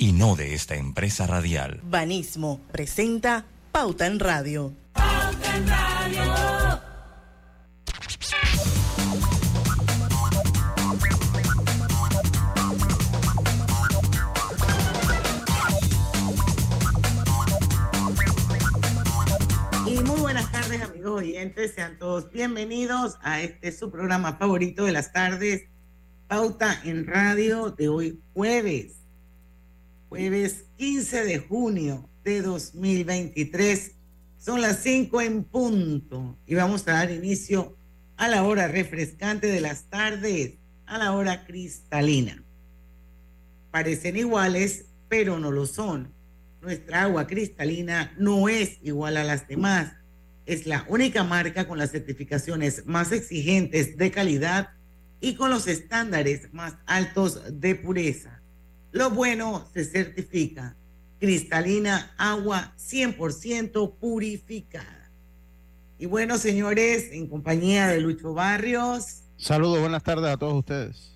y no de esta empresa radial. Banismo presenta Pauta en Radio. Pauta en Radio. Y muy buenas tardes amigos oyentes, sean todos bienvenidos a este su programa favorito de las tardes, Pauta en Radio de hoy jueves jueves 15 de junio de 2023. Son las 5 en punto y vamos a dar inicio a la hora refrescante de las tardes, a la hora cristalina. Parecen iguales, pero no lo son. Nuestra agua cristalina no es igual a las demás. Es la única marca con las certificaciones más exigentes de calidad y con los estándares más altos de pureza. Lo bueno se certifica. Cristalina, agua 100% purificada. Y bueno, señores, en compañía de Lucho Barrios. Saludos, buenas tardes a todos ustedes.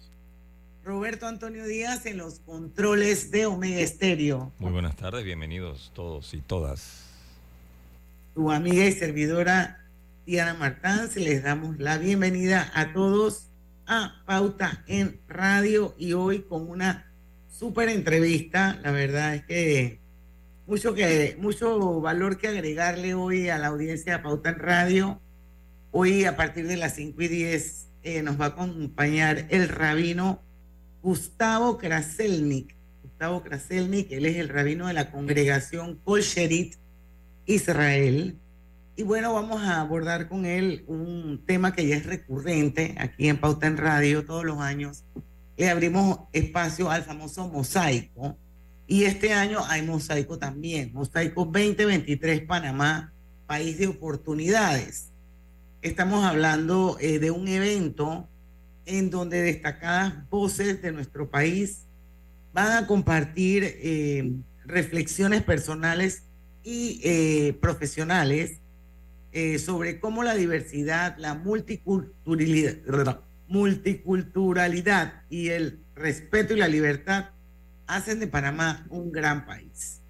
Roberto Antonio Díaz en los controles de Omega Estéreo. Muy buenas tardes, bienvenidos todos y todas. Tu amiga y servidora Diana Martán, se les damos la bienvenida a todos a Pauta en Radio y hoy con una súper entrevista. La verdad es que mucho, que mucho valor que agregarle hoy a la audiencia de Pauta en Radio. Hoy a partir de las 5 y 10 eh, nos va a acompañar el rabino Gustavo Kraselnik. Gustavo Kraselnik, él es el rabino de la congregación Kolcherit Israel. Y bueno, vamos a abordar con él un tema que ya es recurrente aquí en Pauta en Radio todos los años, le abrimos espacio al famoso mosaico. Y este año hay mosaico también, mosaico 2023 Panamá, país de oportunidades. Estamos hablando eh, de un evento en donde destacadas voces de nuestro país van a compartir eh, reflexiones personales y eh, profesionales sobre cómo la diversidad, la multiculturalidad, multiculturalidad y el respeto y la libertad hacen de Panamá un gran país.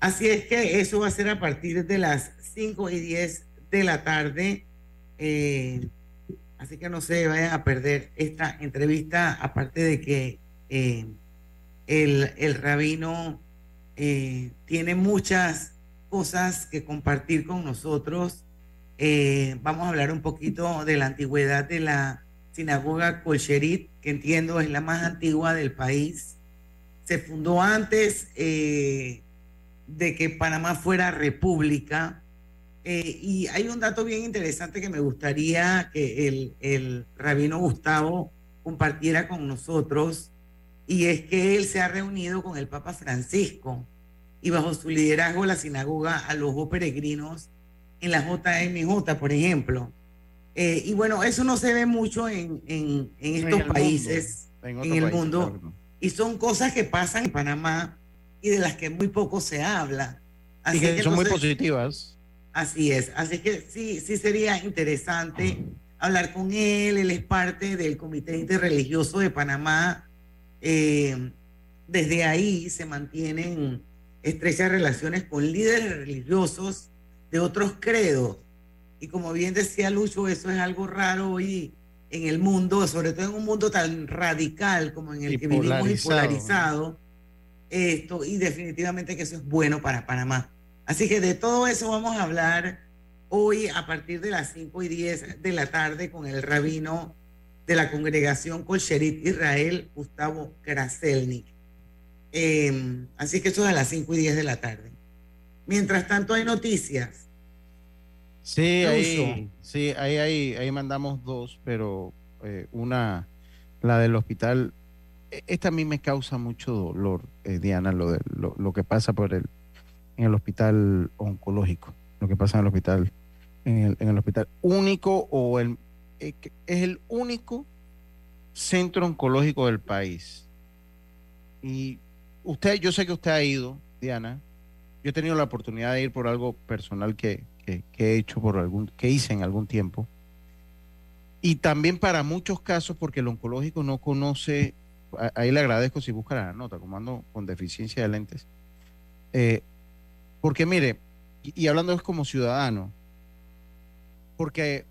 Así es que eso va a ser a partir de las 5 y 10 de la tarde. Eh, así que no se vayan a perder esta entrevista, aparte de que eh, el, el, rabino eh, tiene muchas cosas que compartir con nosotros vamos a hablar un poquito de la antigüedad de la sinagoga Colcherit, que entiendo es la más antigua del país. Se fundó antes eh, de que Panamá fuera república. Eh, y hay un dato bien interesante que me gustaría que el, el rabino Gustavo compartiera con nosotros, y es que él se ha reunido con el Papa Francisco y bajo su liderazgo la sinagoga alojó peregrinos en la JMJ, por ejemplo. Eh, y bueno, eso no se ve mucho en, en, estos países, en, el mundo. Y son cosas que pasan en Panamá y de las que muy poco se habla. Así que, son muy positivas. Así es. Así que sí, sí sería interesante hablar con él. Él es parte del Comité Interreligioso de Panamá. Eh, desde ahí se mantienen estrechas relaciones con líderes religiosos de otros credos. Y como bien decía Lucho, eso es algo raro hoy en el mundo, sobre todo en un mundo tan radical como en el que vivimos y polarizado. Esto, y definitivamente que eso es bueno para Panamá. Así que de todo eso vamos a hablar hoy a partir de las 5 y 10 de la tarde con el rabino de la congregación Colcherit Israel, Gustavo Kraselnik. Em, así que eso es a las 5 y 10 de la tarde. Mientras tanto hay noticias. Sí, ahí, sí, ahí, ahí, ahí mandamos dos, pero eh, una, la del hospital e, esta a mí me causa mucho dolor, eh, Diana, lo, de, lo, que pasa por el, en el hospital oncológico, lo que pasa en el hospital, en el, en el hospital único o el, eh, es el único centro oncológico del país. Y usted, yo sé que usted ha ido, Diana, yo he tenido la oportunidad de ir por algo personal que, que, que he hecho por algún, que hice en algún tiempo. Y también para muchos casos, porque el oncológico no conoce ahí le agradezco si busca la nota, como ando con deficiencia de lentes. Eh, porque mire, y, hablando es como ciudadano, porque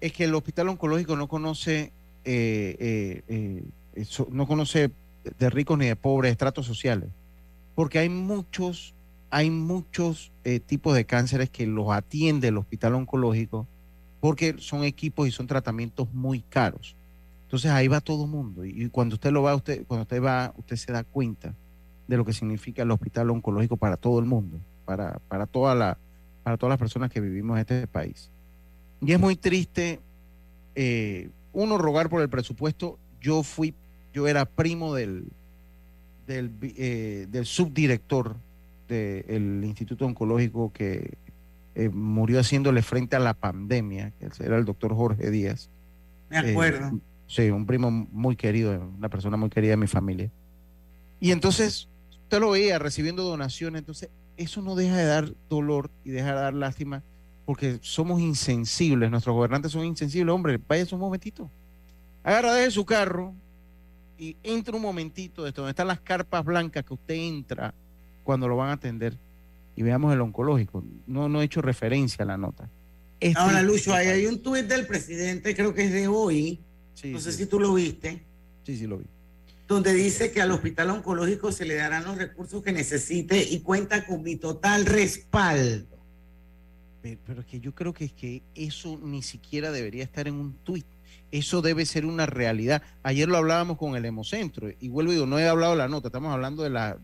es que el hospital oncológico no conoce, eh, eh, no conoce de ricos ni de pobres, estratos sociales, porque hay muchos, hay muchos tipos de cánceres que los atiende el hospital oncológico, porque son equipos y son tratamientos muy caros. Entonces ahí va todo el mundo. Y, cuando usted lo va, usted, cuando usted va, usted se da cuenta de lo que significa el hospital oncológico para todo el mundo, para, para, toda la, para todas las personas que vivimos en este país. Y es muy triste, eh, uno, rogar por el presupuesto. Yo fui, yo era primo del, del, eh, del subdirector del Instituto Oncológico que eh, murió haciéndole frente a la pandemia, que era el doctor Jorge Díaz. Me acuerdo. Sí, un primo muy querido, una persona muy querida de mi familia. Y entonces, usted lo veía recibiendo donaciones, entonces eso no deja de dar dolor y deja de dar lástima porque somos insensibles, nuestros gobernantes son insensibles. Hombre, vaya un momentito. Agarra de su carro y entra un momentito de donde están las carpas blancas que usted entra cuando lo van a atender y veamos el oncológico. No, no he hecho referencia a la nota. Ahora, Lucho, ahí hay un tuit del presidente, creo que es de hoy, no sé si tú lo viste. Sí, sí lo vi. Donde dice que al hospital oncológico se le darán los recursos que necesite y cuenta con mi total respaldo. Pero, es que yo creo que es que eso ni siquiera debería estar en un tuit. Eso debe ser una realidad. Ayer lo hablábamos con el Hemocentro y vuelvo y digo, no he hablado de la nota, estamos hablando de la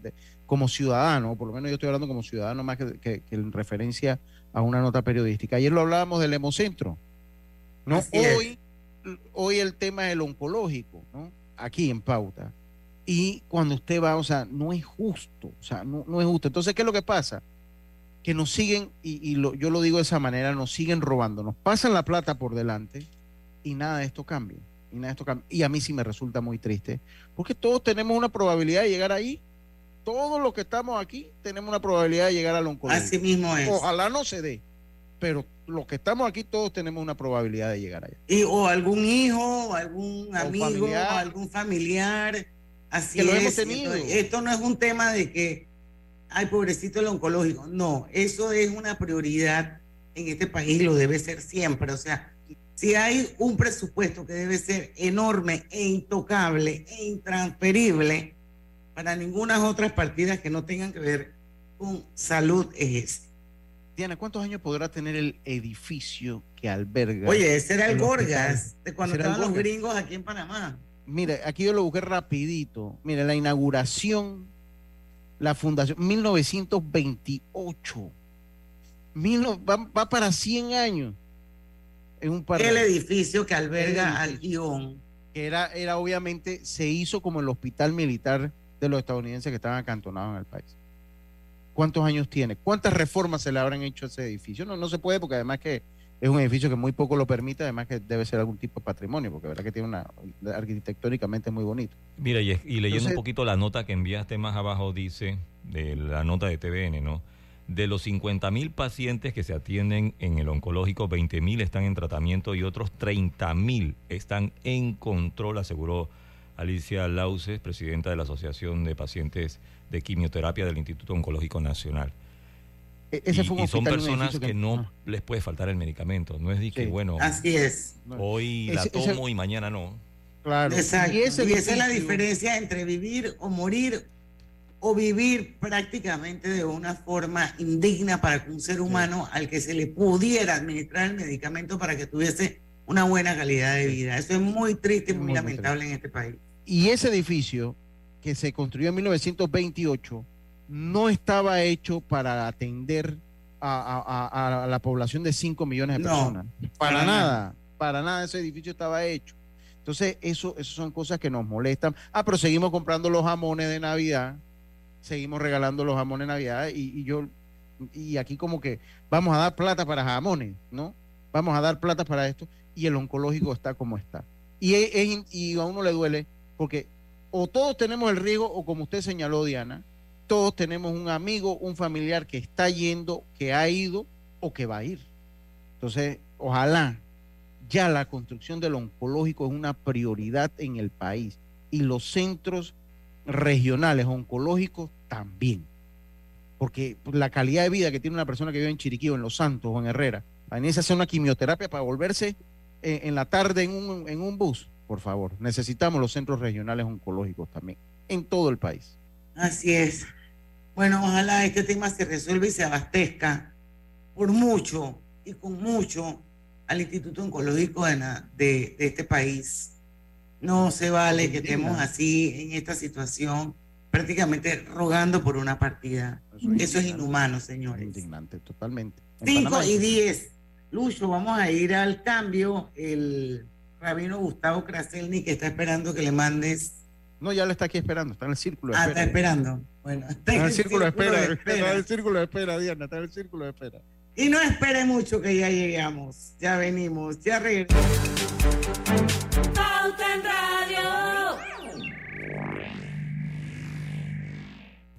como ciudadano, por lo menos yo estoy hablando como ciudadano más que, en referencia a una nota periodística. Ayer lo hablábamos del Hemocentro. No, hoy hoy el tema es el oncológico, ¿no? Aquí en Pauta. Y cuando usted va, o sea, no es justo, o sea, no, es justo. Entonces, ¿qué es lo que pasa? Que nos siguen, y, yo lo digo de esa manera, nos siguen robando, nos pasan la plata por delante y nada de esto cambia. Y nada de esto cambia. Y a mí sí me resulta muy triste, porque todos tenemos una probabilidad de llegar ahí. Todos los que estamos aquí tenemos una probabilidad de llegar al oncológico. Así mismo es. Ojalá no se dé, pero los que estamos aquí todos tenemos una probabilidad de llegar allá. Y, o algún hijo, algún amigo, algún familiar. Así lo hemos tenido. Esto no es un tema de que, ay, pobrecito el oncológico. No, eso es una prioridad en este país, lo debe ser siempre. O sea, si hay un presupuesto que debe ser enorme e intocable e intransferible para ninguna otras partidas que no tengan que ver con salud, es este. Diana, ¿cuántos años podrá tener el edificio que alberga? Oye, ese era el Gorgas, de cuando estaban los gringos aquí en Panamá. Mire, aquí yo lo busqué rapidito. Mire, la inauguración, la fundación, 1928. va, para 100 años. En un el edificio que alberga al guion. Que era, era obviamente, se hizo como el hospital militar de los estadounidenses que estaban acantonados en el país. ¿Cuántos años tiene? ¿Cuántas reformas se le habrán hecho a ese edificio? No, no se puede porque además que es un edificio que muy poco lo permite, además que debe ser algún tipo de patrimonio, porque verdad que tiene una arquitectónicamente muy bonito. Mira, y, leyendo un poquito la nota que enviaste más abajo, dice, de la nota de TVN, ¿no? De los 50 mil pacientes que se atienden en el oncológico, 20 mil están en tratamiento y otros 30 mil están en control, aseguró Alicia Lauses, presidenta de la Asociación de Pacientes de Quimioterapia del Instituto Oncológico Nacional. E-, y, son personas que, no ah. les puede faltar el medicamento. No es de que, bueno, así es. Hoy la tomo y mañana no. Claro. Exacto. Y, esa es la diferencia entre vivir o morir o vivir prácticamente de una forma indigna para que un ser humano al que se le pudiera administrar el medicamento para que tuviese una buena calidad de vida. Eso es muy triste y muy, lamentable en este país. Y ese edificio que se construyó en 1928 no estaba hecho para atender a, la población de 5 millones de personas. para nada, para nada ese edificio estaba hecho. Entonces, eso, eso son cosas que nos molestan. Ah, pero seguimos comprando los jamones de Navidad, seguimos regalando los jamones de Navidad y, yo, y aquí como que vamos a dar plata para jamones, ¿no? Vamos a dar plata para esto y el oncológico está como está. Y, y a uno le duele porque o todos tenemos el riesgo o como usted señaló, Diana, todos tenemos un amigo, un familiar que está yendo, que ha ido o que va a ir. Entonces, ojalá ya la construcción del oncológico es una prioridad en el país y los centros regionales oncológicos también. Porque la calidad de vida que tiene una persona que vive en Chiriquí o en Los Santos o en Herrera, a hacer una quimioterapia para volverse en, en la tarde en un, en un bus, por favor. Necesitamos los centros regionales oncológicos también, en todo el país. Así es. Bueno, ojalá este tema se resuelva y se abastezca por mucho y con mucho al Instituto Oncológico de, de, este país. No se vale que estemos así en esta situación, prácticamente rogando por una partida. Eso es, inhumano, señores. Indignante, totalmente. 5 y 10. Lucho, vamos a ir al cambio. El rabino Gustavo Kraselny que está esperando que le mandes. No, ya lo está aquí esperando, está en el círculo de ah, está esperando. Bueno, está, en el círculo, de espera. Está en el círculo de espera, Diana, está en el círculo de espera. Y no espere mucho que ya llegamos. Ya venimos, ya regresamos.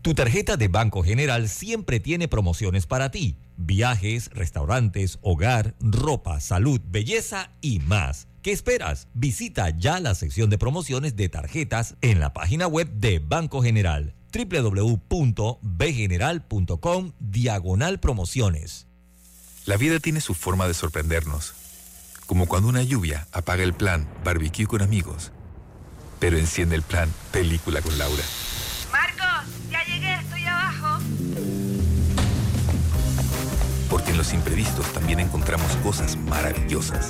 Tu tarjeta de Banco General siempre tiene promociones para ti. Viajes, restaurantes, hogar, ropa, salud, belleza y más. ¿Qué esperas? Visita ya la sección de promociones de tarjetas en la página web de Banco General www.bgeneral.com diagonal promociones. La vida tiene su forma de sorprendernos, como cuando una lluvia apaga el plan barbecue con amigos, pero enciende el plan película con Laura. Porque en los imprevistos también encontramos cosas maravillosas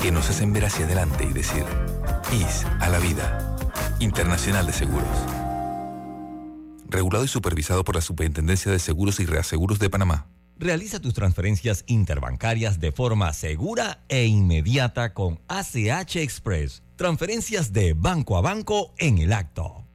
que nos hacen ver hacia adelante y decir, IS a la vida. Internacional de Seguros. Regulado y supervisado por la Superintendencia de Seguros y Reaseguros de Panamá. Realiza tus transferencias interbancarias de forma segura e inmediata con ACH Express. Transferencias de banco a banco en el acto.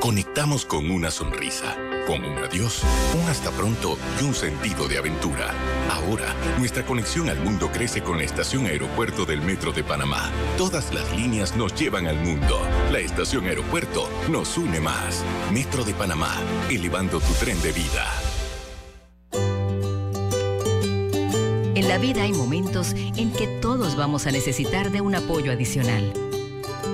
Conectamos con una sonrisa con un adiós, un hasta pronto y un sentido de aventura. Ahora, nuestra conexión al mundo crece con la estación aeropuerto del Metro de Panamá. Todas las líneas nos llevan al mundo. La estación aeropuerto nos une más. Metro de Panamá, elevando tu tren de vida. En la vida hay momentos en que todos vamos a necesitar de un apoyo adicional.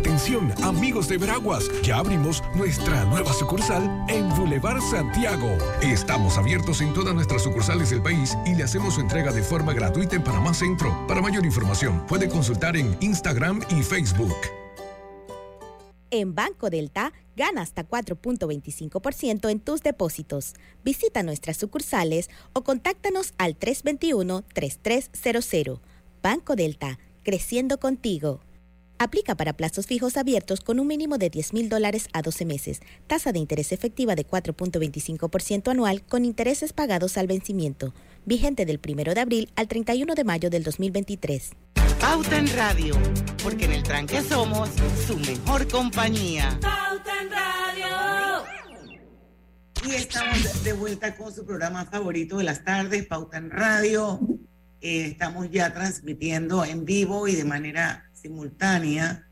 Atención, amigos de Veraguas, ya abrimos nuestra nueva sucursal en Boulevard Santiago. Estamos abiertos en todas nuestras sucursales del país y le hacemos su entrega de forma gratuita en Panamá Centro. Para mayor información, puede consultar en Instagram y Facebook. En Banco Delta, gana hasta 4.25% en tus depósitos. Visita nuestras sucursales o contáctanos al 321-3300. Banco Delta, creciendo contigo. Aplica para plazos fijos abiertos con un mínimo de 10 mil dólares a 12 meses. Tasa de interés efectiva de 4.25% anual con intereses pagados al vencimiento. Vigente del 1 de abril al 31 de mayo del 2023. Pauta en Radio, porque en el tranque somos su mejor compañía. Pauta en Radio. Y estamos de vuelta con su programa favorito de las tardes, Pauta en Radio. Eh, estamos ya transmitiendo en vivo y de manera simultánea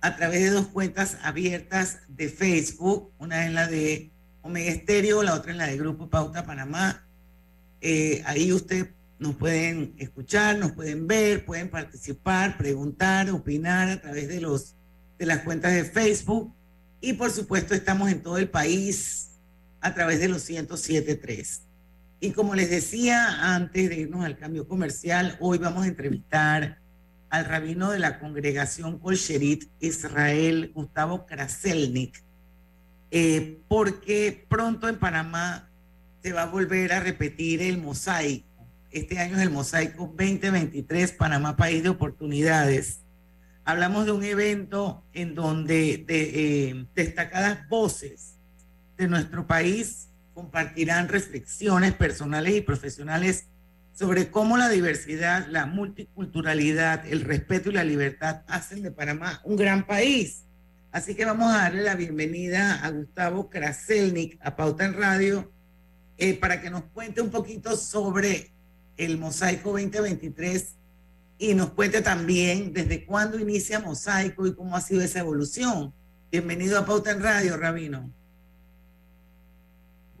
a través de dos cuentas abiertas de Facebook. Una es la de Omega Estéreo, la otra es la de Grupo Pauta Panamá. Eh, ahí usted nos pueden escuchar, nos pueden ver, pueden participar, preguntar, opinar a través de los de las cuentas de Facebook y por supuesto estamos en todo el país a través de los 107.3. Y como les decía antes de irnos al cambio comercial, hoy vamos a entrevistar al rabino de la congregación Colcherit Israel, Gustavo Kraselnik, eh, porque pronto en Panamá se va a volver a repetir el mosaico. Este año es el mosaico 2023, Panamá País de Oportunidades. Hablamos de un evento en donde de, eh, destacadas voces de nuestro país compartirán reflexiones personales y profesionales sobre cómo la diversidad, la multiculturalidad, el respeto y la libertad hacen de Panamá un gran país. Así que vamos a darle la bienvenida a Gustavo Kraselnik a Pauta en Radio eh, para que nos cuente un poquito sobre el Mosaico 2023 y nos cuente también desde cuándo inicia Mosaico y cómo ha sido esa evolución. Bienvenido a Pauta en Radio, Rabino.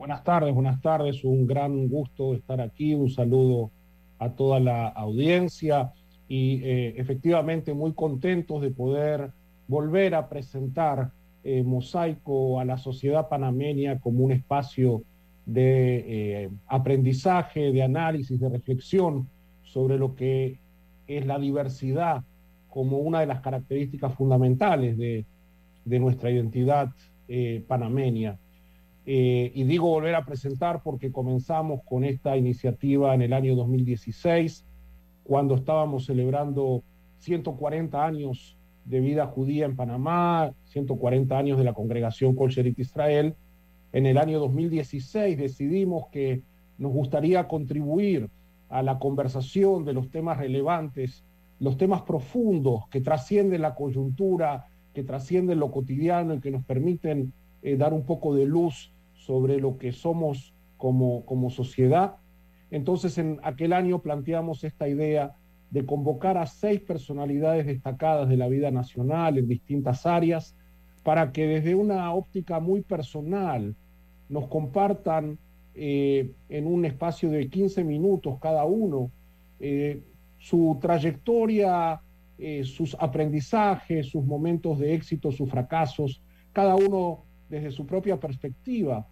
Buenas tardes, buenas tardes. Un gran gusto estar aquí. Un saludo a toda la audiencia y eh, efectivamente muy contentos de poder volver a presentar eh, Mosaico a la sociedad panameña como un espacio de eh, aprendizaje, de análisis, de reflexión sobre lo que es la diversidad como una de las características fundamentales de, de nuestra identidad panameña. Eh, y digo volver a presentar porque comenzamos con esta iniciativa en el año 2016, cuando estábamos celebrando 140 años de vida judía en Panamá, 140 años de la congregación Colcherit Israel. En el año 2016 decidimos que nos gustaría contribuir a la conversación de los temas relevantes, los temas profundos que trascienden la coyuntura, que trascienden lo cotidiano y que nos permiten eh, dar un poco de luz sobre lo que somos como, como sociedad. Entonces, en aquel año planteamos esta idea de convocar a seis personalidades destacadas de la vida nacional en distintas áreas para que desde una óptica muy personal nos compartan eh, en un espacio de 15 minutos cada uno eh, su trayectoria, sus aprendizajes, sus momentos de éxito, sus fracasos, cada uno desde su propia perspectiva,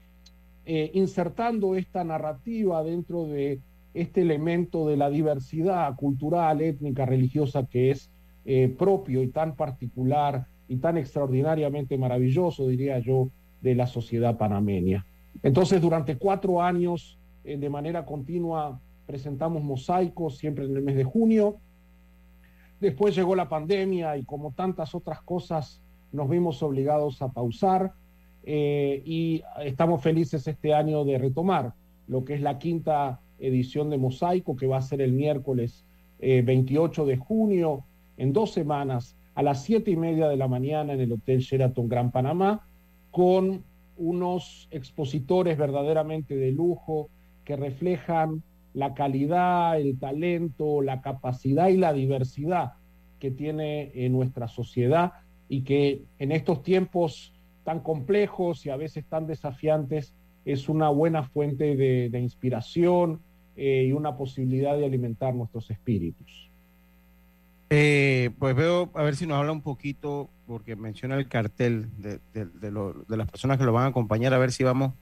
eh, insertando esta narrativa dentro de este elemento de la diversidad cultural, étnica, religiosa que es eh, propio y tan particular y tan extraordinariamente maravilloso, diría yo, de la sociedad panameña. Entonces, durante cuatro años, eh, de manera continua, presentamos mosaicos, siempre en el mes de junio. Después llegó la pandemia y como tantas otras cosas, nos vimos obligados a pausar eh, y estamos felices este año de retomar lo que es la quinta edición de Mosaico, que va a ser el miércoles 28 eh, de junio, en dos semanas, a las siete y media de la mañana en el Hotel Sheraton Gran Panamá, con unos expositores verdaderamente de lujo que reflejan la calidad, el talento, la capacidad y la diversidad que tiene en nuestra sociedad y que en estos tiempos tan complejos y a veces tan desafiantes, es una buena fuente de, inspiración eh, y una posibilidad de alimentar nuestros espíritus. Eh, pues veo, a ver si nos habla un poquito, porque menciona el cartel de, las personas que lo van a acompañar, a ver si vamos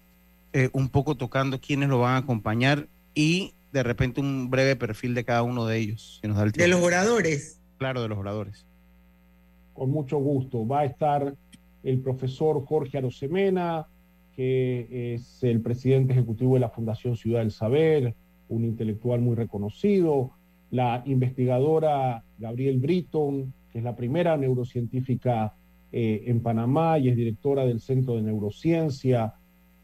eh, un poco tocando quiénes lo van a acompañar y de repente un breve perfil de cada uno de ellos. Si nos da el de los oradores. Claro, de los oradores. Con mucho gusto. Va a estar el profesor Jorge Arosemena, que es el presidente ejecutivo de la Fundación Ciudad del Saber, un intelectual muy reconocido, la investigadora Gabriel Britton, que es la primera neurocientífica eh, en Panamá y es directora del Centro de Neurociencia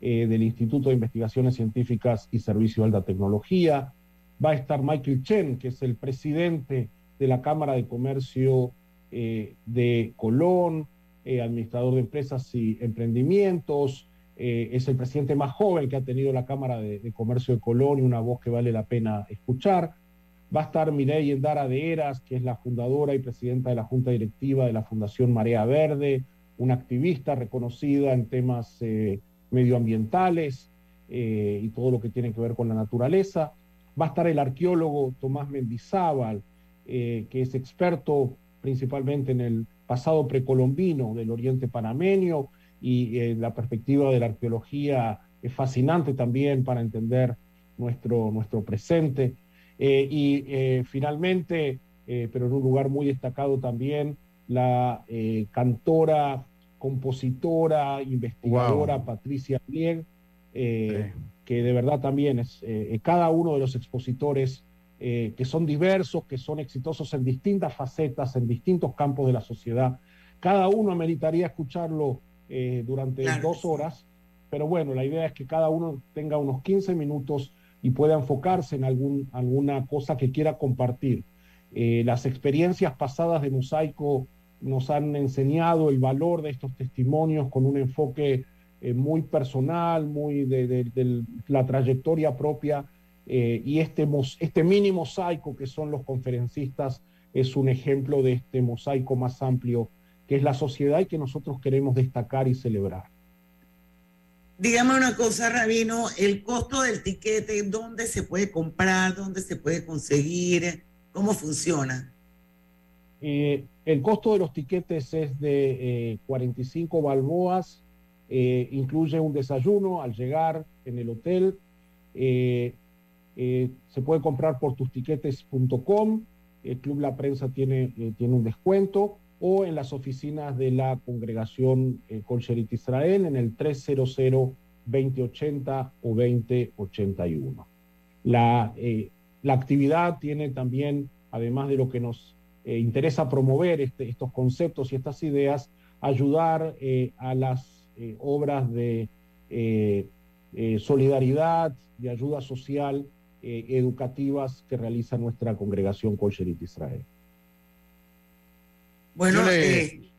eh, del Instituto de Investigaciones Científicas y Servicio de Alta Tecnología. Va a estar Michael Chen, que es el presidente de la Cámara de Comercio eh, de Colón, eh, administrador de empresas y emprendimientos, eh, es el presidente más joven que ha tenido la Cámara de, Comercio de Colón y una voz que vale la pena escuchar. Va a estar Mireille Endara de Eras, que es la fundadora y presidenta de la Junta Directiva de la Fundación Marea Verde, una activista reconocida en temas eh, medioambientales y todo lo que tiene que ver con la naturaleza. Va a estar el arqueólogo Tomás Mendizábal, que es experto principalmente en el pasado precolombino del oriente panameño y eh, la perspectiva de la arqueología es fascinante también para entender nuestro, nuestro presente. Eh, y eh, finalmente, pero en un lugar muy destacado también, la cantora, compositora, investigadora Patricia Blieg, que de verdad también es cada uno de los expositores que son diversos, que son exitosos en distintas facetas, en distintos campos de la sociedad. Cada uno meritaría escucharlo eh, durante dos horas, pero bueno, la idea es que cada uno tenga unos 15 minutos y pueda enfocarse en algún, alguna cosa que quiera compartir. Eh, las experiencias pasadas de Mosaico nos han enseñado el valor de estos testimonios con un enfoque eh, muy personal, muy de, la trayectoria propia. Y este, este mini mosaico que son los conferencistas es un ejemplo de este mosaico más amplio que es la sociedad y que nosotros queremos destacar y celebrar. Dígame una cosa, Rabino, el costo del tiquete, ¿dónde se puede comprar? ¿Dónde se puede conseguir? ¿Cómo funciona? Eh, el costo de los tiquetes es de 45 eh, balboas, eh, incluye un desayuno al llegar en el hotel. Se puede comprar por tustiquetes.com. El Club La Prensa tiene, tiene un descuento o en las oficinas de la congregación eh, Colcherit Israel en el 300-2080 o 2081. La, eh, la actividad tiene también, además de lo que nos eh, interesa promover este, estos conceptos y estas ideas, ayudar a las obras de solidaridad y ayuda social educativas que realiza nuestra congregación Colcherit Israel. Bueno, eh,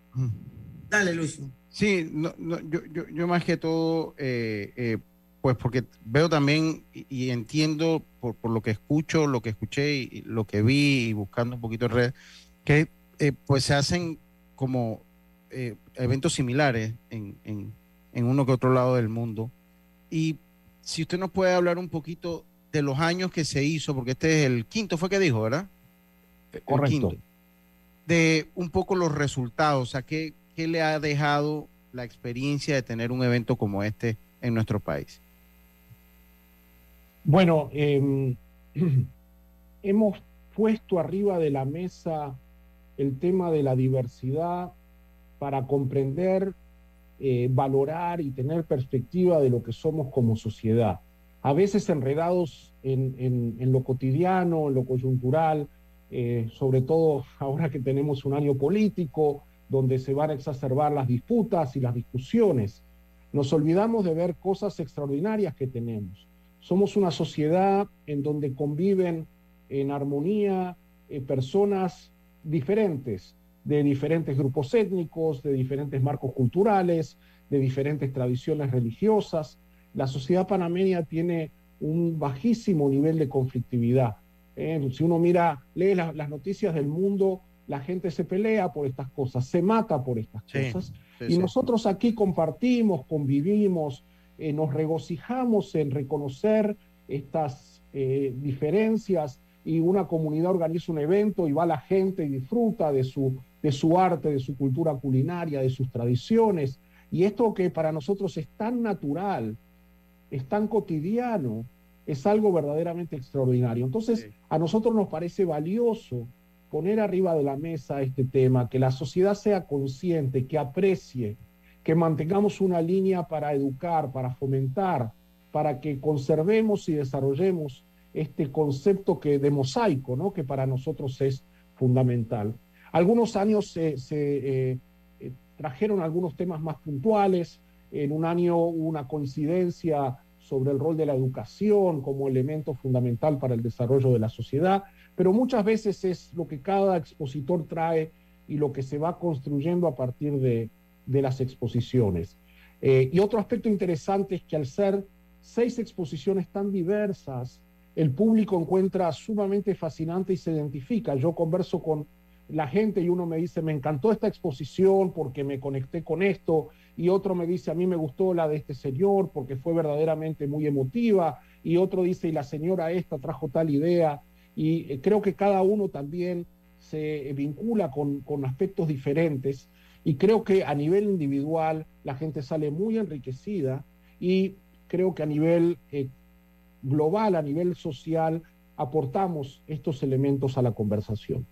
dale, Luis. Sí, no, yo, yo, más que todo, eh, eh, pues porque veo también y, entiendo por, lo que escucho, lo que escuché y lo que vi y buscando un poquito en red, que pues se hacen como eventos similares en, en, en uno que otro lado del mundo. Y si usted nos puede hablar un poquito de los años que se hizo, porque este es el quinto, fue que dijo, ¿verdad? Correcto de un poco los resultados, o sea, ¿qué, qué le ha dejado la experiencia de tener un evento como este en nuestro país? Bueno, em, hemos puesto arriba de la mesa el tema de la diversidad para comprender, eh, valorar y tener perspectiva de lo que somos como sociedad. A veces enredados en, en, lo cotidiano, en lo coyuntural, eh, sobre todo ahora que tenemos un año político donde se van a exacerbar las disputas y las discusiones. Nos olvidamos de ver cosas extraordinarias que tenemos. Somos una sociedad en donde conviven en armonía eh, personas diferentes, de diferentes grupos étnicos, de diferentes marcos culturales, de diferentes tradiciones religiosas. La sociedad panameña tiene un bajísimo nivel de conflictividad eh, si uno mira, lee las noticias del mundo, la gente se pelea por estas cosas, se mata por estas cosas. y nosotros aquí compartimos, convivimos, eh, nos regocijamos en reconocer estas eh, diferencias y una comunidad organiza un evento y va la gente y disfruta de su, de su arte, de su cultura culinaria, de sus tradiciones. Y esto que para nosotros es tan natural, es tan cotidiano, es algo verdaderamente extraordinario. Entonces, a nosotros nos parece valioso poner arriba de la mesa este tema, que la sociedad sea consciente, que aprecie, que mantengamos una línea para educar, para fomentar, para que conservemos y desarrollemos este concepto que, de mosaico, ¿no? que para nosotros es fundamental. Algunos años se, eh, eh, trajeron algunos temas más puntuales, en un año hubo una coincidencia sobre el rol de la educación como elemento fundamental para el desarrollo de la sociedad, pero muchas veces es lo que cada expositor trae y lo que se va construyendo a partir de, las exposiciones. Eh, y otro aspecto interesante es que al ser seis exposiciones tan diversas, el público encuentra sumamente fascinante y se identifica. Yo converso con la gente y uno me dice, me encantó esta exposición porque me conecté con esto, y otro me dice, a mí me gustó la de este señor porque fue verdaderamente muy emotiva, y otro dice, y la señora esta trajo tal idea, y eh, creo que cada uno también se vincula con, con aspectos diferentes, y creo que a nivel individual la gente sale muy enriquecida, y creo que a nivel eh, global, a nivel social, aportamos estos elementos a la conversación.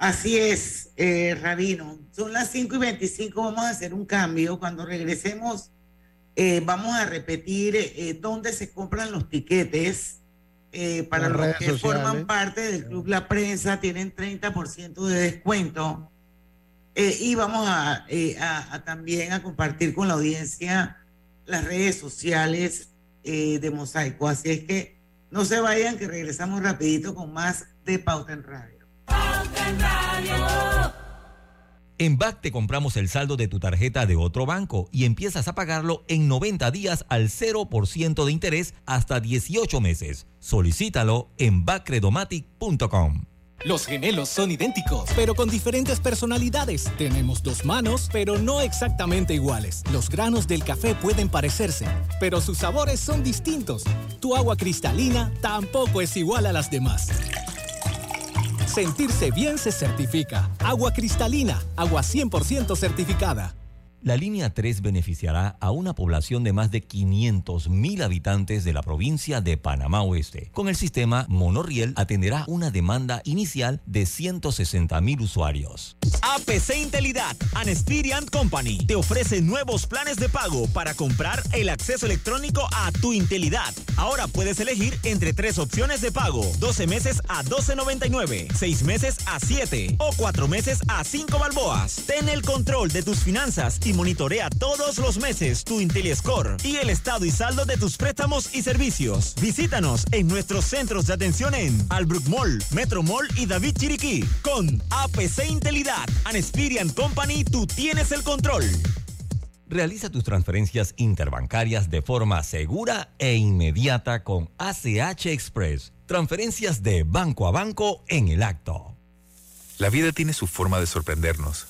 Así es, eh, Rabino. Son las 5 y 25, vamos a hacer un cambio. Cuando regresemos, eh, vamos a repetir eh, dónde se compran los tiquetes. Para los que forman parte del Club La Prensa, tienen 30% de descuento. y vamos a, a, también a compartir con la audiencia las redes sociales de Mosaico. Así es que no se vayan, que regresamos rapidito con más de Pauta en Radio. En BAC te compramos el saldo de tu tarjeta de otro banco y empiezas a pagarlo en 90 días al 0% de interés hasta 18 meses. Solicítalo en bacredomatic.com. Los gemelos son idénticos, pero con diferentes personalidades. Tenemos dos manos, pero no exactamente iguales. Los granos del café pueden parecerse, pero sus sabores son distintos. Tu agua cristalina tampoco es igual a las demás. Sentirse bien se certifica. Agua cristalina, agua 100% certificada. La línea 3 beneficiará a una población de más de 500 mil habitantes de la provincia de Panamá Oeste. Con el sistema Monoriel atenderá una demanda inicial de 160 mil usuarios. APC Intelidad and Company te ofrece nuevos planes de pago para comprar el acceso electrónico a tu Intelidad. Ahora puedes elegir entre tres opciones de pago: 12 meses a 12.99, 6 meses a 7 o 4 meses a 5 balboas. Ten el control de tus finanzas y monitorea todos los meses tu IntelliScore y el estado y saldo de tus préstamos y servicios. Visítanos en nuestros centros de atención en Albrook Mall, Metro Mall y David Chiriquí. Con APC Intelidad and Experian Company, tú tienes el control. Realiza tus transferencias interbancarias de forma segura e inmediata con ACH Express. Transferencias de banco a banco en el acto. La vida tiene su forma de sorprendernos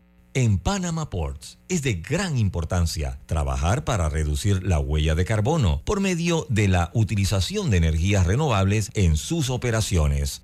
En Panama Ports es de gran importancia trabajar para reducir la huella de carbono por medio de la utilización de energías renovables en sus operaciones.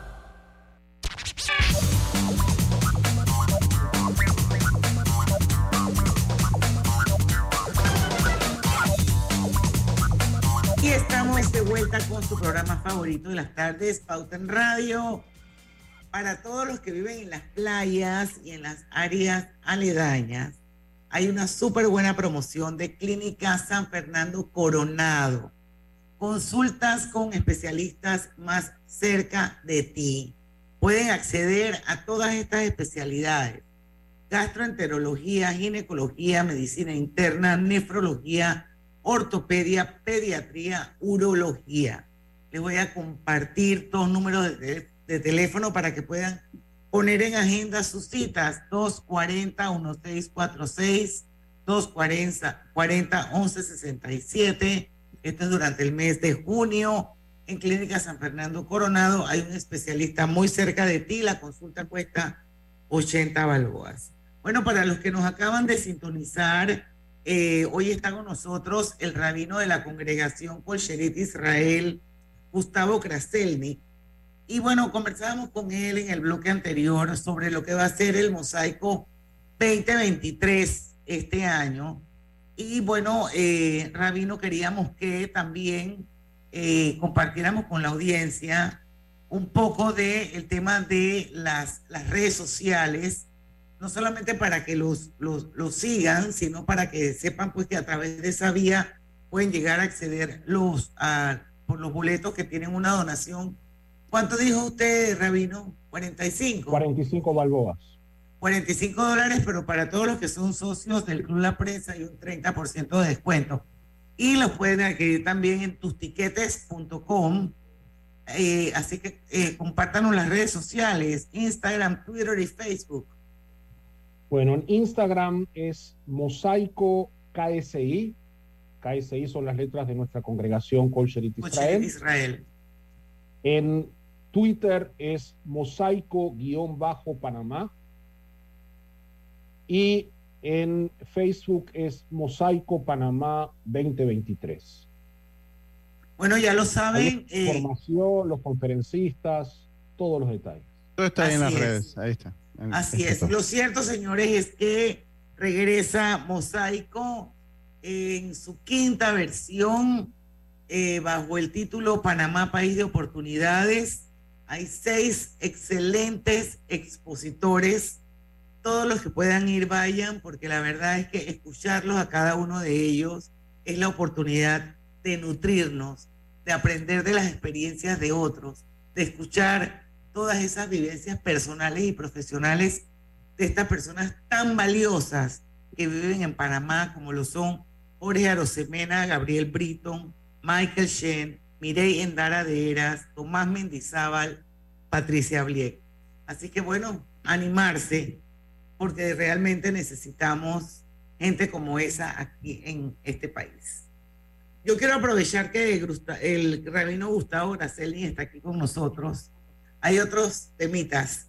De vuelta con su programa favorito de las tardes, Pauta en Radio. Para todos los que viven en las playas y en las áreas aledañas, hay una súper buena promoción de Clínica San Fernando Coronado. Consultas con especialistas más cerca de ti. Pueden acceder a todas estas especialidades. Gastroenterología, ginecología, medicina interna, nefrología, ortopedia, pediatría, urología. Les voy a compartir dos números de, teléfono para que puedan poner en agenda sus citas. 240-1646, 240-1167. Esto es durante el mes de junio. En Clínica San Fernando Coronado hay un especialista muy cerca de ti. La consulta cuesta 80 balboas. Bueno, para los que nos acaban de sintonizar, eh, hoy está con nosotros el rabino de la congregación Colcheret Israel, Gustavo Kraselnik. Y bueno, conversábamos con él en el bloque anterior sobre lo que va a ser el mosaico 2023 este año. Y bueno, eh, Rabino, queríamos que también eh, compartiéramos con la audiencia un poco del el tema de las redes sociales, no solamente para que los, los, los, sigan, sino para que sepan pues que a través de esa vía pueden llegar a acceder los, a, por los boletos que tienen una donación. ¿Cuánto dijo usted, Rabino? 45. 45 balboas. 45 dólares, pero para todos los que son socios del Club La Prensa hay un 30% de descuento. Y los pueden adquirir también en tustiquetes.com. Eh, así que eh, compártanos las redes sociales, Instagram, Twitter y Facebook. Bueno, en Instagram es Mosaico KSI. KSI son las letras de nuestra congregación Kol Israel. Israel. En Twitter es Mosaico-Panamá. Y en Facebook es Mosaico Panamá 2023. Bueno, ya lo saben. Eh, información, los conferencistas, todos los detalles. Todo está ahí en las redes, ahí está. Así es. Lo cierto, señores, es que regresa Mosaico en su quinta versión eh, bajo el título Panamá, País de Oportunidades. Hay seis excelentes expositores todos los que puedan ir vayan, porque la verdad es que escucharlos a cada uno de ellos es la oportunidad de nutrirnos, de aprender de las experiencias de otros, de escuchar todas esas vivencias personales y profesionales de estas personas tan valiosas que viven en Panamá, como lo son Jorge Arosemena, Gabriel Britton, Michael Shen, Mirey Endara de Eras, Tomás Mendizábal, Patricia Bliek. Así que bueno, animarse, porque realmente necesitamos gente como esa aquí en este país. Yo quiero aprovechar que el rabino Gustavo Graceli está aquí con nosotros. Hay otros temitas.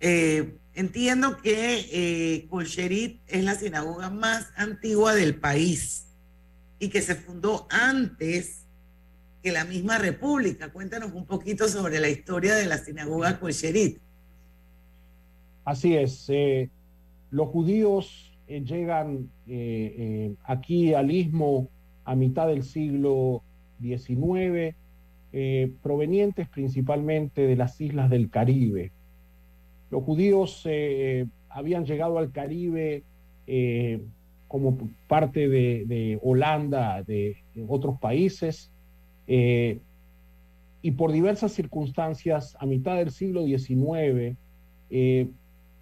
Eh, entiendo que eh, Colcherit es la sinagoga más antigua del país y que se fundó antes que la misma república. Cuéntanos un poquito sobre la historia de la sinagoga Colcherit. Así es. Eh, los judíos eh, llegan aquí al istmo a mitad del siglo XIX, provenientes principalmente de las islas del Caribe. Los judíos habían llegado al Caribe como parte de, Holanda, de, de, otros países, y por diversas circunstancias, a mitad del siglo XIX,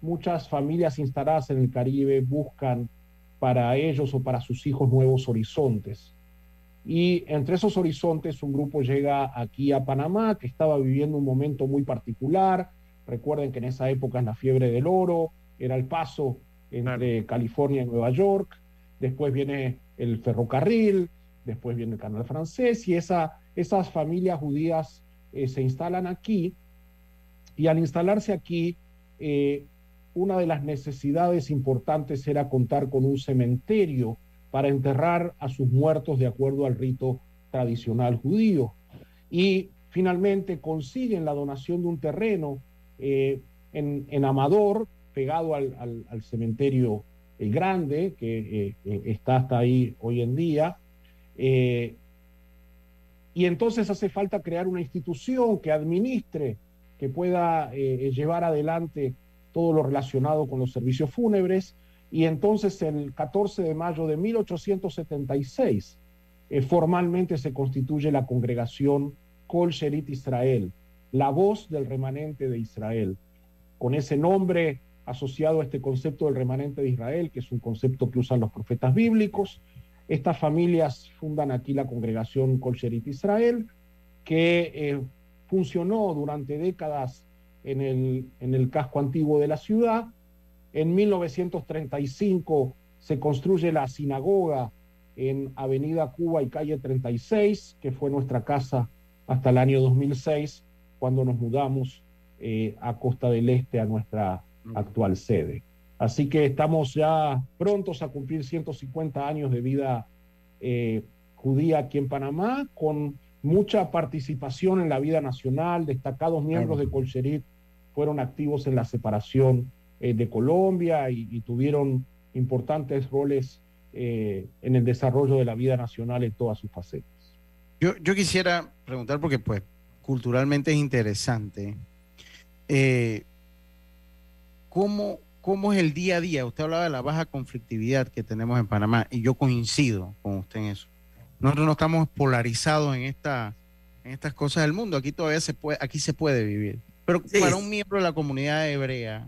muchas familias instaladas en el Caribe buscan para ellos o para sus hijos nuevos horizontes. Y entre esos horizontes un grupo llega aquí a Panamá, que estaba viviendo un momento muy particular. Recuerden que en esa época es la fiebre del oro, era el paso entre California y Nueva York, después viene el ferrocarril, después viene el canal francés y esa, esas familias judías eh, se instalan aquí. Y al instalarse aquí eh, una de las necesidades importantes era contar con un cementerio para enterrar a sus muertos de acuerdo al rito tradicional judío. Y finalmente consiguen la donación de un terreno eh, en, Amador, pegado al, cementerio El Grande, que eh, está hasta ahí hoy en día. Eh, y entonces hace falta crear una institución que administre, que pueda llevar adelante todo lo relacionado con los servicios fúnebres, y entonces el 14 de mayo de 1876 eh, formalmente se constituye la congregación Kol Sherit Israel, la voz del remanente de Israel, con ese nombre asociado a este concepto del remanente de Israel, que es un concepto que usan los profetas bíblicos. Estas familias fundan aquí la congregación Kol Sherit Israel, que eh, funcionó durante décadas en el, en el casco antiguo de la ciudad. En 1935 se construye la sinagoga en Avenida Cuba y calle 36, que fue nuestra casa hasta el año 2006, cuando nos mudamos eh, a Costa del Este, a nuestra actual sede. Así que estamos ya prontos a cumplir 150 años de vida eh, judía aquí en Panamá, con mucha participación en la vida nacional, destacados miembros de Colcherit fueron activos en la separación eh, de Colombia y, tuvieron importantes roles eh, en el desarrollo de la vida nacional en todas sus facetas. Yo, yo quisiera preguntar, porque pues culturalmente es interesante, eh, ¿cómo, ¿cómo es el día a día? Usted hablaba de la baja conflictividad que tenemos en Panamá y yo coincido con usted en eso. Nosotros no estamos polarizados en, esta, en estas cosas del mundo. Aquí todavía se puede, aquí se puede vivir. Pero para un miembro de la comunidad hebrea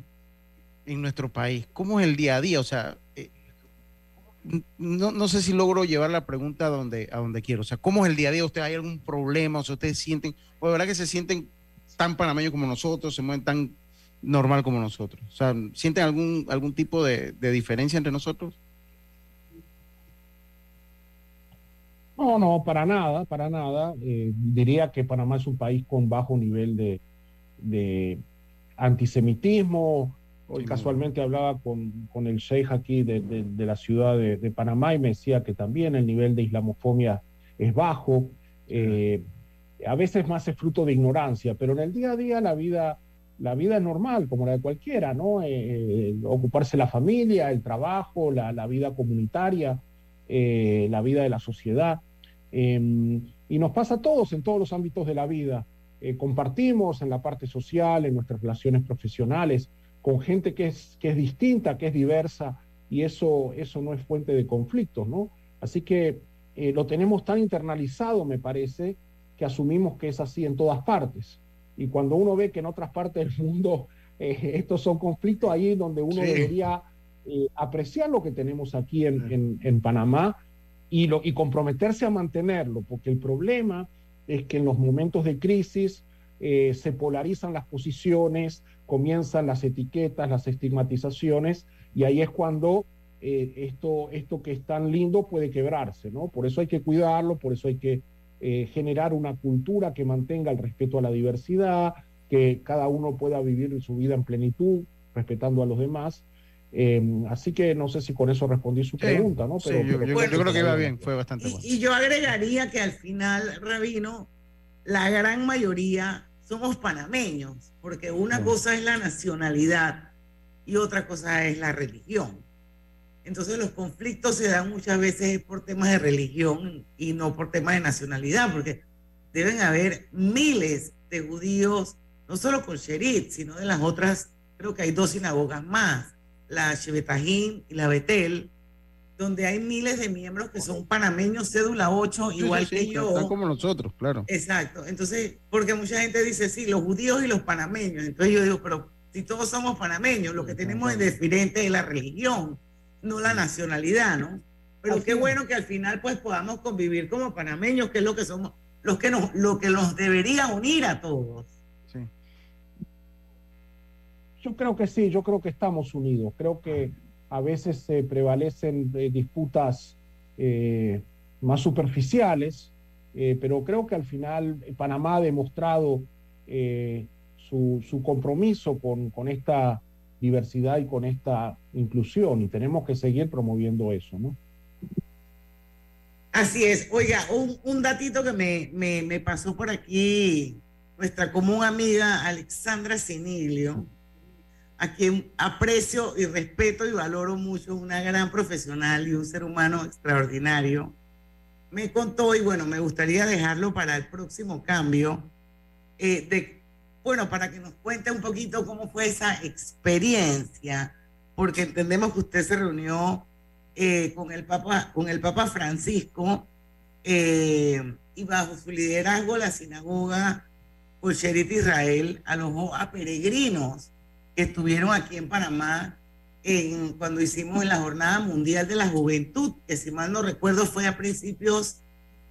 en nuestro país, ¿cómo es el día a día? O sea, eh, no, no, sé si logro llevar la pregunta a donde, a donde quiero. O sea, ¿cómo es el día a día? ¿Ustedes hay algún problema? O sea, ¿ustedes sienten, o de verdad que se sienten tan panameños como nosotros, se mueven tan normal como nosotros? O sea, ¿sienten algún, algún tipo de, diferencia entre nosotros? No, no, para nada, para nada. Eh, diría que Panamá es un país con bajo nivel de, de antisemitismo. Hoy casualmente hablaba con, con, el sheikh aquí de, de, la ciudad de, Panamá y me decía que también el nivel de islamofobia es bajo. Eh, a veces más es fruto de ignorancia, pero en el día a día la vida, la vida es normal, como la de cualquiera, ¿no? Eh, eh, ocuparse la familia, el trabajo, la, la vida comunitaria, la vida de la sociedad. Em, y nos pasa a todos en todos los ámbitos de la vida. Compartimos en la parte social, en nuestras relaciones profesionales, con gente que es, que es distinta, que es diversa, y eso, eso no es fuente de conflictos, ¿no? Así que eh, lo tenemos tan internalizado, me parece, que asumimos que es así en todas partes. Y cuando uno ve que en otras partes del mundo eh, estos son conflictos, ahí es donde uno debería apreciar lo que tenemos aquí en, en, Panamá y, lo, y comprometerse a mantenerlo, porque el problema es que en los momentos de crisis eh, se polarizan las posiciones, comienzan las etiquetas, las estigmatizaciones, y ahí es cuando eh, esto, esto que es tan lindo puede quebrarse, ¿no? Por eso hay que cuidarlo, por eso hay que eh, generar una cultura que mantenga el respeto a la diversidad, que cada uno pueda vivir su vida en plenitud, respetando a los demás, Em, así que no sé si con eso respondí su pregunta, ¿no? Pero, yo, creo que iba bien, fue bastante bueno. Y yo agregaría que al final, Rabino, la gran mayoría somos panameños, porque una cosa es la nacionalidad y otra cosa es la religión. Entonces los conflictos se dan muchas veces por temas de religión y no por temas de nacionalidad, porque deben haber miles de judíos, no solo con Sherit, sino de las otras, creo que hay dos sinagogas más la Chevetajín y la Betel, donde hay miles de miembros que son panameños, cédula 8, igual que yo. Están como nosotros, claro. Exacto. Entonces, porque mucha gente dice, sí, los judíos y los panameños. Entonces yo digo, pero si todos somos panameños, lo que tenemos es diferente es la religión, no la nacionalidad, ¿no? Pero qué bueno que al final pues podamos convivir como panameños, que es lo que somos, los que nos, lo que nos debería unir a todos. Yo creo que sí, yo creo que estamos unidos. Creo que a veces se prevalecen eh, disputas eh, más superficiales, eh, pero creo que al final Panamá ha demostrado su, compromiso con, con, esta diversidad y con esta inclusión y tenemos que seguir promoviendo eso, ¿no? Así es. Oiga, un, un datito que me, me, me pasó por aquí nuestra común amiga Alexandra Sinilio a quien aprecio y respeto y valoro mucho, una gran profesional y un ser humano extraordinario, me contó, y bueno, me gustaría dejarlo para el próximo cambio, eh, de, bueno, para que nos cuente un poquito cómo fue esa experiencia, porque entendemos que usted se reunió eh, con, el Papa, con el Papa Francisco eh, y bajo su liderazgo la sinagoga Bolsherit Israel alojó a peregrinos que estuvieron aquí en Panamá en, cuando hicimos la Jornada Mundial de la Juventud, que si mal no recuerdo fue a principios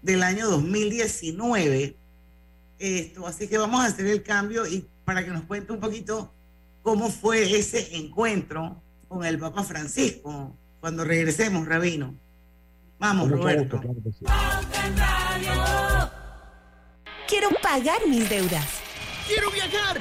del año 2019. Esto, así que vamos a hacer el cambio y para que nos cuente un poquito cómo fue ese encuentro con el Papa Francisco cuando regresemos, Rabino. Vamos, Roberto. Quiero pagar mis deudas. Quiero viajar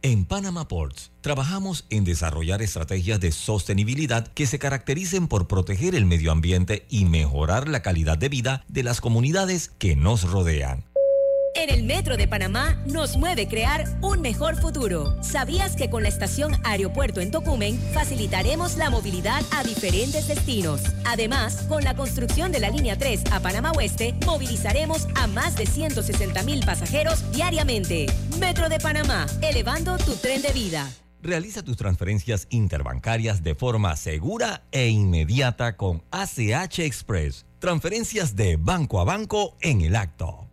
En Panama Ports trabajamos en desarrollar estrategias de sostenibilidad que se caractericen por proteger el medio ambiente y mejorar la calidad de vida de las comunidades que nos rodean. En el Metro de Panamá nos mueve crear un mejor futuro. ¿Sabías que con la estación Aeropuerto en Tocumen facilitaremos la movilidad a diferentes destinos? Además, con la construcción de la línea 3 a Panamá Oeste, movilizaremos a más de 160 mil pasajeros diariamente. Metro de Panamá, elevando tu tren de vida. Realiza tus transferencias interbancarias de forma segura e inmediata con ACH Express. Transferencias de banco a banco en el acto.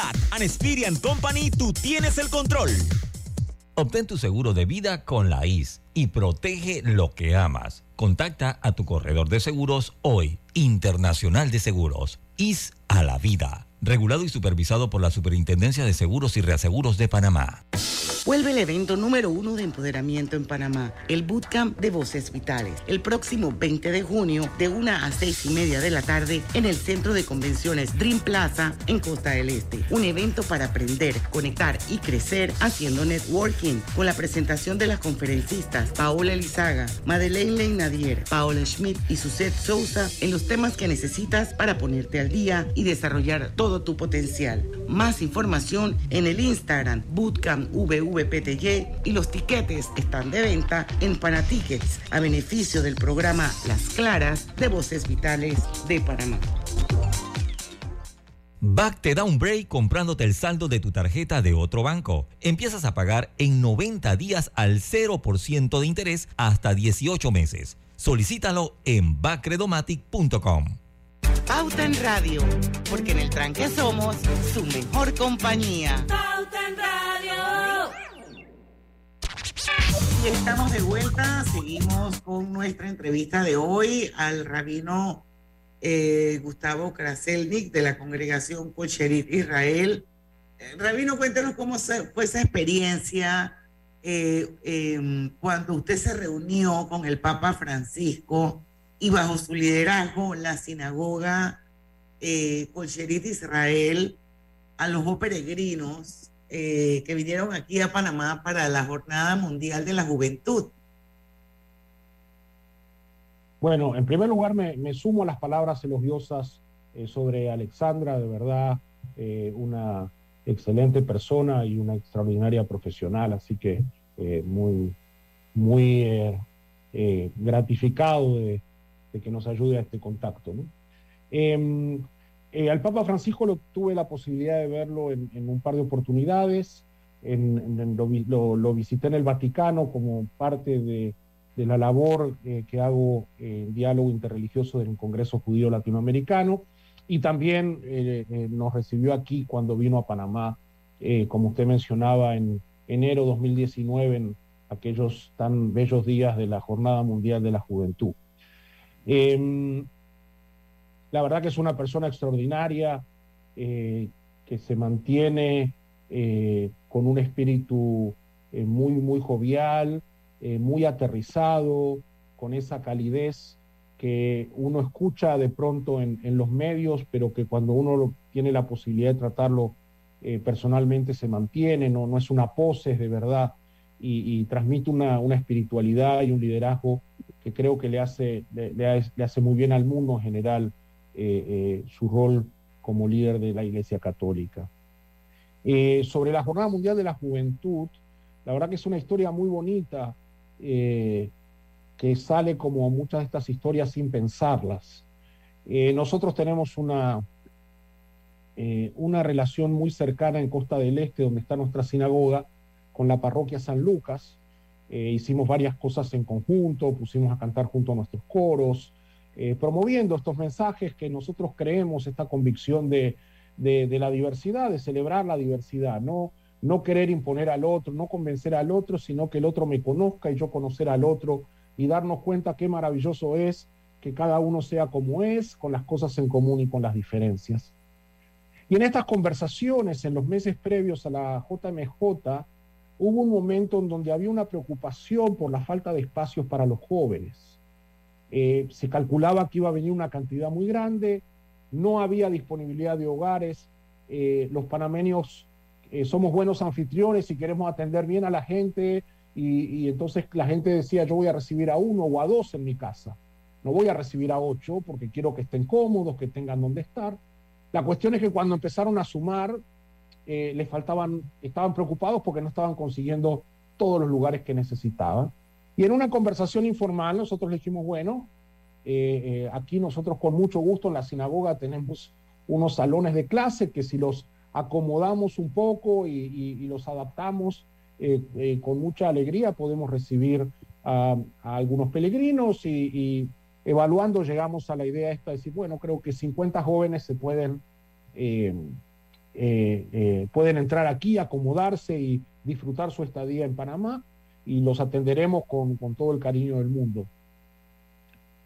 An Company, tú tienes el control. Obtén tu seguro de vida con la IS y protege lo que amas. Contacta a tu corredor de seguros hoy, Internacional de Seguros. IS a la vida regulado y supervisado por la Superintendencia de Seguros y Reaseguros de Panamá. Vuelve el evento número uno de empoderamiento en Panamá, el Bootcamp de Voces Vitales, el próximo 20 de junio de 1 a 6 y media de la tarde en el Centro de Convenciones Dream Plaza en Costa del Este. Un evento para aprender, conectar y crecer haciendo networking con la presentación de las conferencistas Paola Elizaga, Madeleine Leinadier, Paola Schmidt y Suset Sousa en los temas que necesitas para ponerte al día y desarrollar todo todo tu potencial. Más información en el Instagram Bootcamp VVPTY y los tiquetes están de venta en Panatickets a beneficio del programa Las Claras de Voces Vitales de Panamá. Back te da un break comprándote el saldo de tu tarjeta de otro banco. Empiezas a pagar en 90 días al 0% de interés hasta 18 meses. Solicítalo en backredomatic.com. Pauta en Radio, porque en el tranque somos su mejor compañía. Pauta en Radio. Y estamos de vuelta, seguimos con nuestra entrevista de hoy al rabino eh, Gustavo Kraselnik de la congregación Kocherit Israel. Eh, rabino, cuéntenos cómo fue esa experiencia eh, em, cuando usted se reunió con el Papa Francisco y bajo su liderazgo la sinagoga eh, Israel alojó peregrinos eh, que vinieron aquí a Panamá para la Jornada Mundial de la Juventud. Bueno, en primer lugar me, sumo a las palabras elogiosas eh, sobre Alexandra, de verdad, eh, una excelente persona y una extraordinaria profesional, así que muy, muy gratificado de, de que nos ayude a este contacto. Em, eh, al Papa Francisco lo, tuve la posibilidad de verlo en, un par de oportunidades, en, lo, visité en el Vaticano como parte de, la labor eh, que hago en diálogo interreligioso del Congreso Judío Latinoamericano y también eh, nos recibió aquí cuando vino a Panamá, como usted mencionaba, en enero 2019, en aquellos tan bellos días de la Jornada Mundial de la Juventud. Em, la verdad que es una persona extraordinaria, eh, que se mantiene eh, con un espíritu eh, muy, muy jovial, muy aterrizado, con esa calidez que uno escucha de pronto en, los medios, pero que cuando uno tiene la posibilidad de tratarlo personalmente se mantiene, no, no es una pose, de verdad, y, transmite una, una espiritualidad y un liderazgo que creo que le hace, le, hace muy bien al mundo en general eh, eh, su rol como líder de la Iglesia Católica. Eh, sobre la Jornada Mundial de la Juventud, la verdad que es una historia muy bonita que sale como muchas de estas historias sin pensarlas. nosotros tenemos una, una relación muy cercana en Costa del Este, donde está nuestra sinagoga, con la parroquia San Lucas. Eh, hicimos varias cosas en conjunto, pusimos a cantar junto a nuestros coros, eh, promoviendo estos mensajes que nosotros creemos, esta convicción de, de, la diversidad, de celebrar la diversidad, no, no querer imponer al otro, no convencer al otro, sino que el otro me conozca y yo conocer al otro y darnos cuenta qué maravilloso es que cada uno sea como es, con las cosas en común y con las diferencias. Y en estas conversaciones, en los meses previos a la JMJ, hubo un momento en donde había una preocupación por la falta de espacios para los jóvenes. Eh, se calculaba que iba a venir una cantidad muy grande, no había disponibilidad de hogares, eh, los panameños eh, somos buenos anfitriones y queremos atender bien a la gente y, y, entonces la gente decía yo voy a recibir a uno o a dos en mi casa, no voy a recibir a ocho porque quiero que estén cómodos, que tengan donde estar. La cuestión es que cuando empezaron a sumar, eh, les faltaban, estaban preocupados porque no estaban consiguiendo todos los lugares que necesitaban. Y en una conversación informal nosotros le dijimos, bueno, eh, eh, aquí nosotros con mucho gusto en la sinagoga tenemos unos salones de clase que si los acomodamos un poco y, los adaptamos con mucha alegría podemos recibir a, algunos peregrinos y, evaluando llegamos a la idea esta de decir, bueno, creo que 50 jóvenes se pueden pueden entrar aquí, acomodarse y disfrutar su estadía en Panamá y los atenderemos con, con todo el cariño del mundo.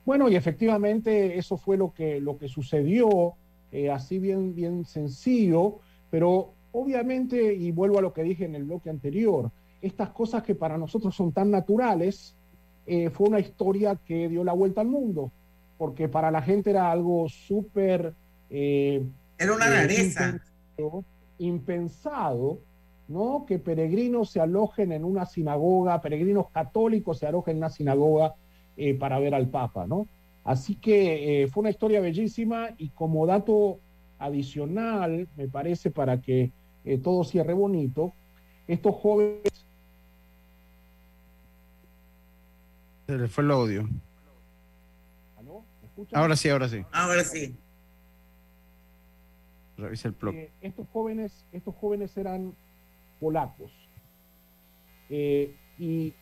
Bueno, y efectivamente eso fue lo que, lo que sucedió, eh, así bien, bien sencillo, pero obviamente, y vuelvo a lo que dije en el bloque anterior, estas cosas que para nosotros son tan naturales, fue una historia que dio la vuelta al mundo, porque para la gente era algo súper... era una rareza impensado, ¿no? Que peregrinos se alojen en una sinagoga, peregrinos católicos se alojen en una sinagoga eh, para ver al Papa, ¿no? Así que eh, fue una historia bellísima y como dato adicional, me parece, para que eh, todo cierre bonito, estos jóvenes... Se le fue el audio. Ahora sí, ahora sí. Ahora sí. Revisa el blog. Eh, estos, jóvenes, estos jóvenes eran polacos. Eh, y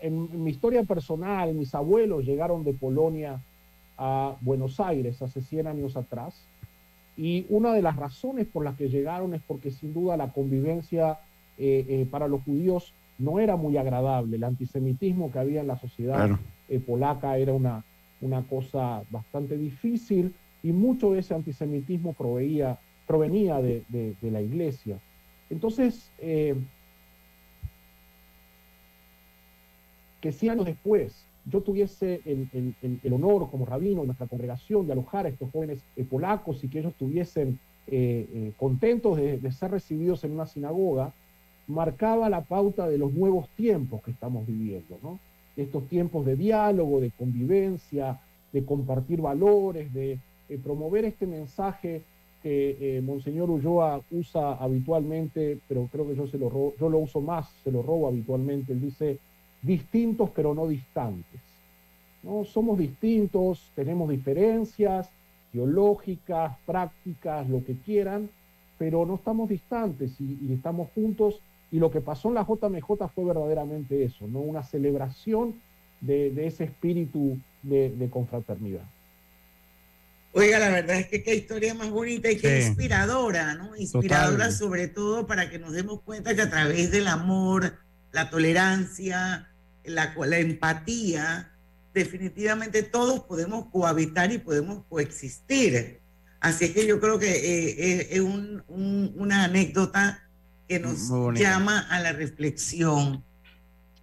en, mi historia personal, mis abuelos llegaron de Polonia a Buenos Aires hace 100 años atrás. Y una de las razones por las que llegaron es porque sin duda la convivencia eh, para los judíos no era muy agradable. El antisemitismo que había en la sociedad polaca era una, una cosa bastante difícil y mucho de ese antisemitismo proveía, provenía de, la iglesia. Entonces, eh, que 100 años después yo tuviese el, honor como rabino de nuestra congregación de alojar a estos jóvenes eh, polacos y que ellos estuviesen eh, contentos de, de, ser recibidos en una sinagoga, marcaba la pauta de los nuevos tiempos que estamos viviendo, ¿no? Estos tiempos de diálogo, de convivencia, de compartir valores, de, promover este mensaje que eh, Monseñor Ulloa usa habitualmente, pero creo que yo, se lo yo lo uso más, se lo robo habitualmente. Él dice, distintos pero no distantes. ¿no? Somos distintos, tenemos diferencias teológicas, prácticas, lo que quieran, pero no estamos distantes y, estamos juntos. Y lo que pasó en la JMJ fue verdaderamente eso, ¿no? una celebración de, ese espíritu de confraternidad. Oiga, la verdad es que qué historia más bonita y qué inspiradora, ¿no? Inspiradora sobre todo para que nos demos cuenta que a través del amor, la tolerancia, la, la empatía, definitivamente todos podemos cohabitar y podemos coexistir. Así es que yo creo que eh, eh, es una anécdota que nos llama a la reflexión.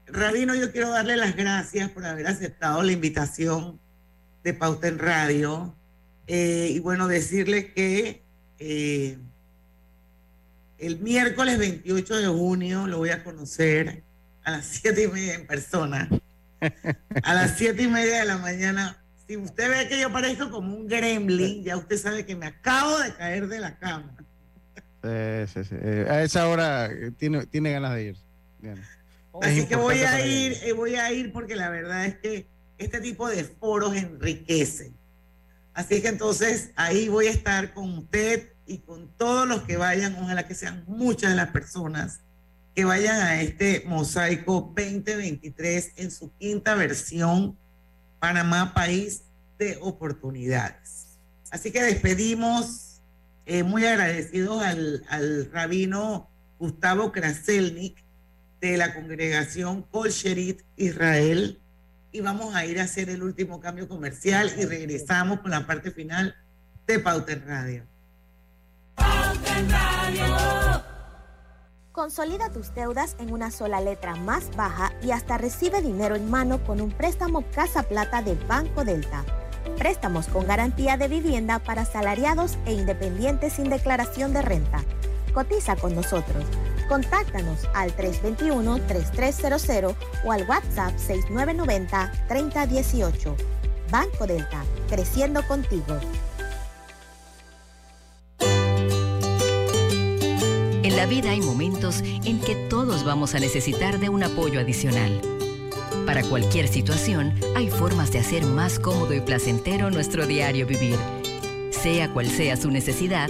Rabino, yo quiero darle las gracias por haber aceptado la invitación de Pauta en Radio eh, y bueno, decirles que eh, el miércoles 28 de junio lo voy a conocer a las siete y media en persona. A las siete y media de la mañana. Si usted ve que yo parezco como un gremlin, ya usted sabe que me acabo de caer de la cama. Sí, sí, sí. Eh, a esa hora tiene, tiene ganas de ir. Así que voy a ir, voy a ir porque la verdad es que este tipo de foros enriquecen. Así que entonces ahí voy a estar con usted y con todos los que vayan, ojalá que sean muchas las personas que vayan a este mosaico 2023 en su quinta versión, Panamá, país de oportunidades. Así que despedimos, eh, muy agradecidos al, al rabino Gustavo Kraselnik de la congregación Kolcherit Israel. Y vamos a ir a hacer el último cambio comercial y regresamos con la parte final de Pauta Radio. Pauta Radio. Consolida tus deudas en una sola letra más baja y hasta recibe dinero en mano con un préstamo Casa Plata de Banco Delta. Préstamos con garantía de vivienda para asalariados e independientes sin declaración de renta. Cotiza con nosotros. Contáctanos al 321-3300 o al WhatsApp 6990-3018. Banco Delta, creciendo contigo. En la vida hay momentos en que todos vamos a necesitar de un apoyo adicional. Para cualquier situación, hay formas de hacer más cómodo y placentero nuestro diario vivir. Sea cual sea su necesidad,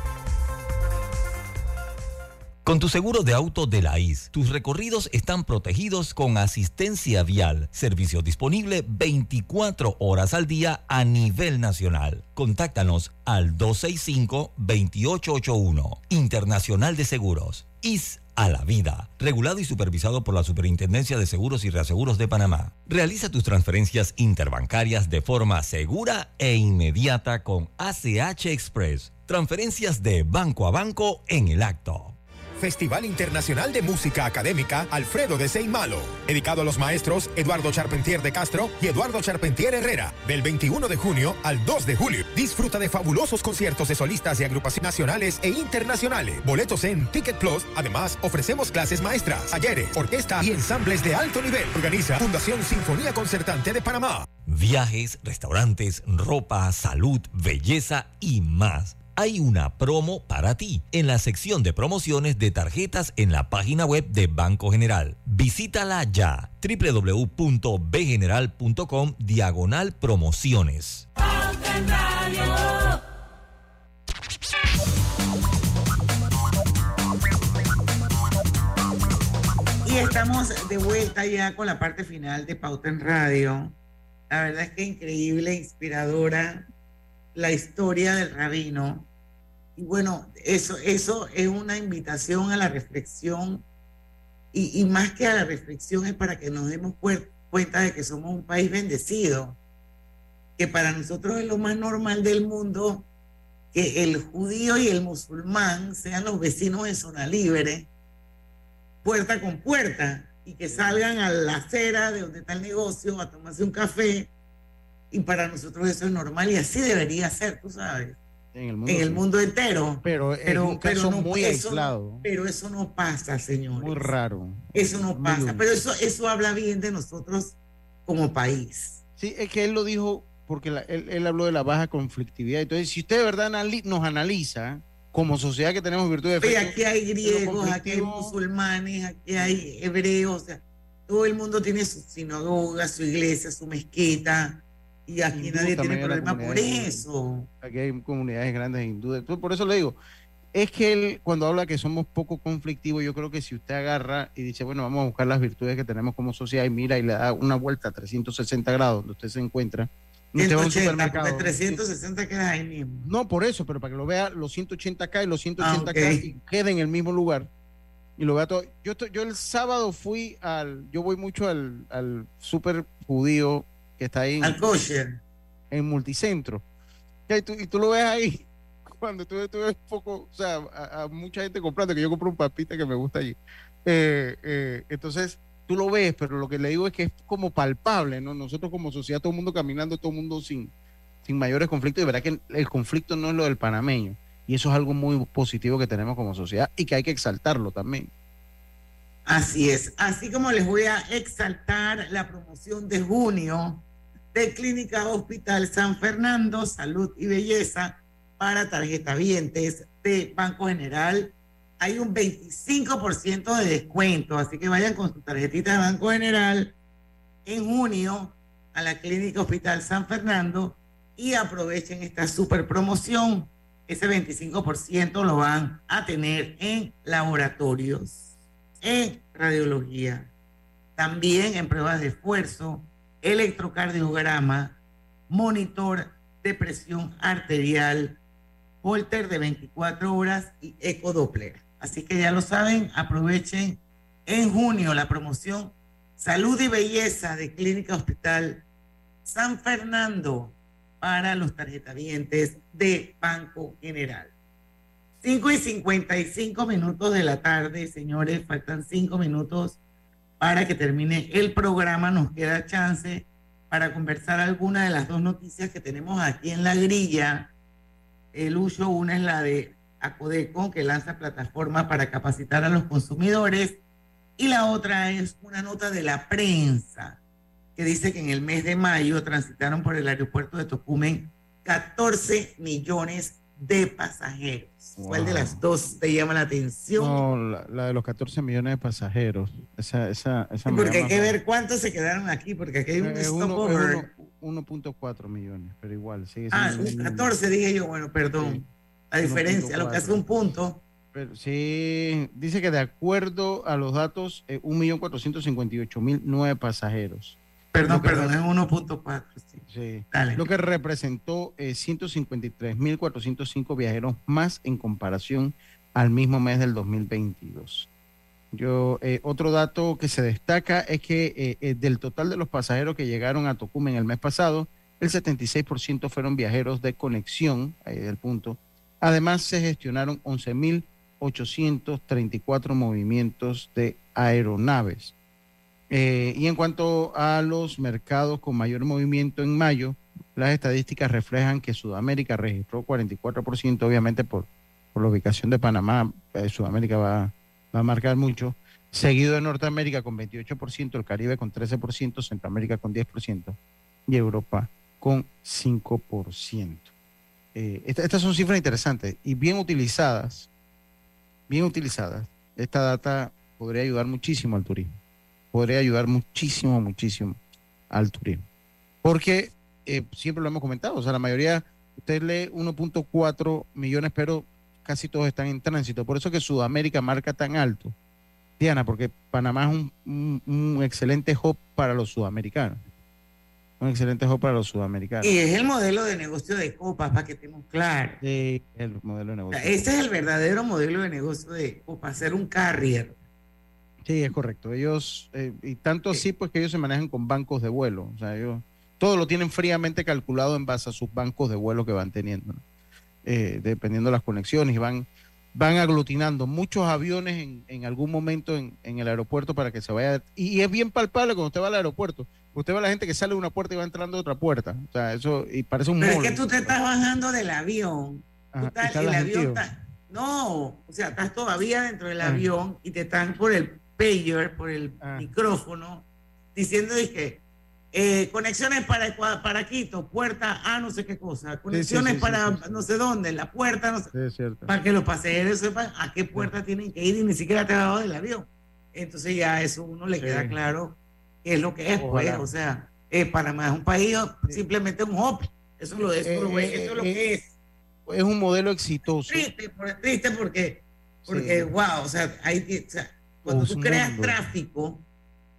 Con tu seguro de auto de la IS, tus recorridos están protegidos con asistencia vial, servicio disponible 24 horas al día a nivel nacional. Contáctanos al 265-2881, Internacional de Seguros. IS a la vida, regulado y supervisado por la Superintendencia de Seguros y Reaseguros de Panamá. Realiza tus transferencias interbancarias de forma segura e inmediata con ACH Express. Transferencias de banco a banco en el acto. Festival Internacional de Música Académica Alfredo de Seymalo, dedicado a los maestros Eduardo Charpentier de Castro y Eduardo Charpentier Herrera, del 21 de junio al 2 de julio. Disfruta de fabulosos conciertos de solistas y agrupaciones nacionales e internacionales. Boletos en Ticket Plus. Además, ofrecemos clases maestras, talleres, orquesta y ensambles de alto nivel. Organiza Fundación Sinfonía Concertante de Panamá. Viajes, restaurantes, ropa, salud, belleza y más hay una promo para ti en la sección de promociones de tarjetas en la página web de Banco General. Visítala ya www.bgeneral.com diagonal promociones. Y estamos de vuelta ya con la parte final de Pauta en Radio. La verdad es que increíble, inspiradora la historia del rabino y bueno, eso, eso es una invitación a la reflexión y, más que a la reflexión es para que nos demos cuenta de que somos un país bendecido, que para nosotros es lo más normal del mundo que el judío y el musulmán sean los vecinos en zona libre, puerta con puerta, y que salgan a la acera de donde está el negocio a tomarse un café. Y para nosotros eso es normal y así debería ser, tú sabes en el mundo, entero. Pero, es un caso muy aislado. Pero eso no pasa, señor. Muy raro. Eso no pasa. Pero eso, eso habla bien de nosotros como país. Sí, es que él lo dijo porque él, habló de la baja conflictividad. Entonces, si usted de verdad nos analiza como sociedad que tenemos virtud de fe. aquí hay griegos, aquí hay musulmanes, aquí hay hebreos. O sea, todo el mundo tiene su sinagoga, su iglesia, su mezquita y aquí nadie tiene problema por eso. Aquí hay comunidades grandes hindúes. Por eso le digo, es que él, cuando habla que somos poco conflictivos, yo creo que si usted agarra y dice, bueno, vamos a buscar las virtudes que tenemos como sociedad y mira y le da una vuelta a 360 grados donde usted se encuentra. 180, 360 queda ahí mismo. No, por eso, pero para que lo vea los 180 acá y los 180 acá y quede en el mismo lugar. Y lo vea todo. Yo, yo el sábado fui al, yo voy mucho al, al super judío que está ahí. Al kosher. en multicentro. Y tú, y tú lo ves ahí, cuando tú, tú ves poco, o sea, a, mucha gente comprando, que yo compro un papita que me gusta allí. Eh, eh, entonces, tú lo ves, pero lo que le digo es que es como palpable, ¿no? Nosotros como sociedad, todo el mundo caminando, todo el mundo sin, sin mayores conflictos, y verá que el conflicto no es lo del panameño, y eso es algo muy positivo que tenemos como sociedad y que hay que exaltarlo también. Así es, así como les voy a exaltar la promoción de junio de Clínica Hospital San Fernando, Salud y Belleza para tarjetavientes de Banco General. Hay un 25% de descuento, así que vayan con su tarjetita de Banco General en junio a la Clínica Hospital San Fernando y aprovechen esta super promoción. Ese 25% lo van a tener en laboratorios, en radiología, también en pruebas de esfuerzo, electrocardiograma, monitor de presión arterial, holter de 24 horas y ecodoppler. Así que ya lo saben, aprovechen en junio la promoción Salud y Belleza de Clínica Hospital San Fernando para los tarjetavientes de Banco General. 5 y 55 minutos de la tarde, señores, faltan 5 minutos para que termine el programa. Nos queda chance para conversar alguna de las dos noticias que tenemos aquí en la grilla. El uso, una es la de Acodeco, que lanza plataforma para capacitar a los consumidores, y la otra es una nota de la prensa que dice que en el mes de mayo transitaron por el aeropuerto de Tocumen 14 millones de pasajeros. ¿Cuál de las dos te llama la atención? No, la, de los 14 millones de pasajeros. Esa, esa, esa porque hay que ver cuántos se quedaron aquí, porque aquí hay un eh, stopover. 1.4 millones, pero igual sigue Ah, 14 dije yo, bueno, perdón. La diferencia, lo que hace un punto. Pero sí, dice que de acuerdo a los datos, eh, 1.458.009 pasajeros. Perdón, perdón, es 1.4. Sí. Lo que representó eh, 153.405 viajeros más en comparación al mismo mes del 2022. Yo, eh, otro dato que se destaca es que eh, eh, del total de los pasajeros que llegaron a Tocumen el mes pasado, el 76% fueron viajeros de conexión, ahí es el punto. Además, se gestionaron 11.834 movimientos de aeronaves. Eh, y en cuanto a los mercados con mayor movimiento en mayo, las estadísticas reflejan que Sudamérica registró 44%, obviamente por, por la ubicación de Panamá, eh, Sudamérica va, va, a marcar mucho, seguido de Norteamérica con 28%, el Caribe con 13%, Centroamérica con 10% y Europa con 5%. Eh, estas son cifras interesantes y bien utilizadas, bien utilizadas. Esta data podría ayudar muchísimo al turismo podría ayudar muchísimo, muchísimo al turismo. Porque eh, siempre lo hemos comentado, o sea, la mayoría, usted lee 1.4 millones, pero casi todos están en tránsito. Por eso que Sudamérica marca tan alto, Diana, porque Panamá es un, excelente hub para los sudamericanos. Un excelente hub para los sudamericanos. Y es el modelo de negocio de copas, para que estemos claros. Sí, el modelo de negocio. ese es el verdadero modelo de negocio de copas, ser un carrier Sí, es correcto. Ellos, eh, y tanto así, pues que ellos se manejan con bancos de vuelo. O sea, ellos todo lo tienen fríamente calculado en base a sus bancos de vuelo que van teniendo, eh, dependiendo de las conexiones, y van, van aglutinando muchos aviones en, en algún momento en, en, el aeropuerto para que se vaya. Y, es bien palpable cuando usted va al aeropuerto. Usted ve a la gente que sale de una puerta y va entrando de otra puerta. O sea, eso, y parece un Pero es que tú te estás bajando del avión. el avión está, no, o sea, estás todavía dentro del avión y te están por el por el ah. micrófono, diciendo que eh, conexiones para, para Quito, puerta a no sé qué cosa, conexiones para no sé dónde, la puerta, no sé, para que los pasajeros sepan a qué puerta tienen que ir y ni siquiera te ha dado del avión. Entonces ya eso uno le queda claro qué es lo que es, pues, o sea, eh, Panamá es un país simplemente un hop, eso, lo, eso, lo, eh, eso es lo que es. Es un modelo exitoso. Triste, triste porque, porque wow, o sea, hay, o sea, cuando tú creas tráfico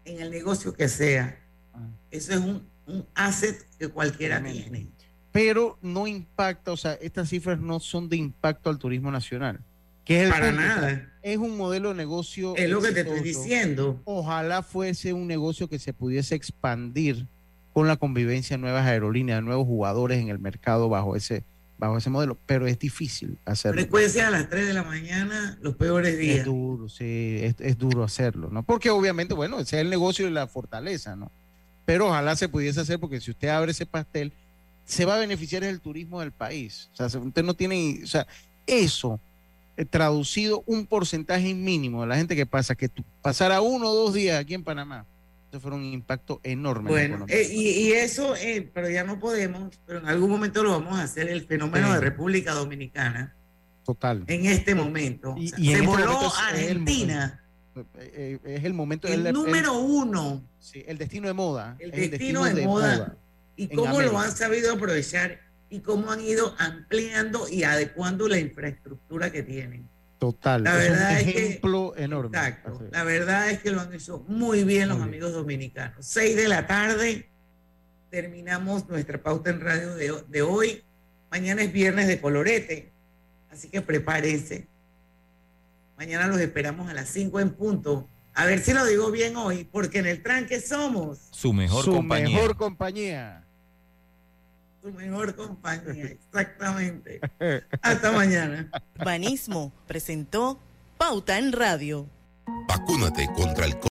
en el negocio que sea, ah. eso es un, un asset que cualquiera tiene. Pero no impacta, o sea, estas cifras no son de impacto al turismo nacional. Que es Para nada. Es un modelo de negocio. Es lo que te estoy diciendo. Ojalá fuese un negocio que se pudiese expandir con la convivencia de nuevas aerolíneas, nuevos jugadores en el mercado bajo ese, bajo ese modelo, pero es difícil hacerlo. Frecuencia a las 3 de la mañana, los peores días. Es duro, sí, es, es, duro hacerlo, ¿no? Porque obviamente, bueno, ese es el negocio y la fortaleza, ¿no? Pero ojalá se pudiese hacer, porque si usted abre ese pastel, se va a beneficiar el turismo del país. O sea, usted no tiene, o sea, eso eh, traducido un porcentaje mínimo de la gente que pasa, que tú, pasara uno o dos días aquí en Panamá, fuera un impacto enorme. Bueno, eh, y, y, eso, eh, pero ya no podemos, pero en algún momento lo vamos a hacer, el fenómeno sí. de República Dominicana. Total. En este momento. Y, o sea, y se voló este momento es Argentina. El, eh, es el momento. El, el número uno. Sí, el destino de moda. El, destino, de, de, moda. moda y cómo lo han sabido aprovechar y cómo han ido ampliando y adecuando la infraestructura que tienen. Total, la verdad es un es ejemplo que, enorme. Exacto. La verdad es que lo han hecho muy bien los muy amigos bien. dominicanos. Seis de la tarde terminamos nuestra pauta en radio de, de, hoy. Mañana es viernes de colorete, así que prepárense. Mañana los esperamos a las 5 en punto. A ver si lo digo bien hoy, porque en el tranque somos su mejor su compañía. Mejor compañía. Su mejor compañía, exactamente. Hasta mañana. Banismo presentó Pauta en Radio. Vacúnate contra el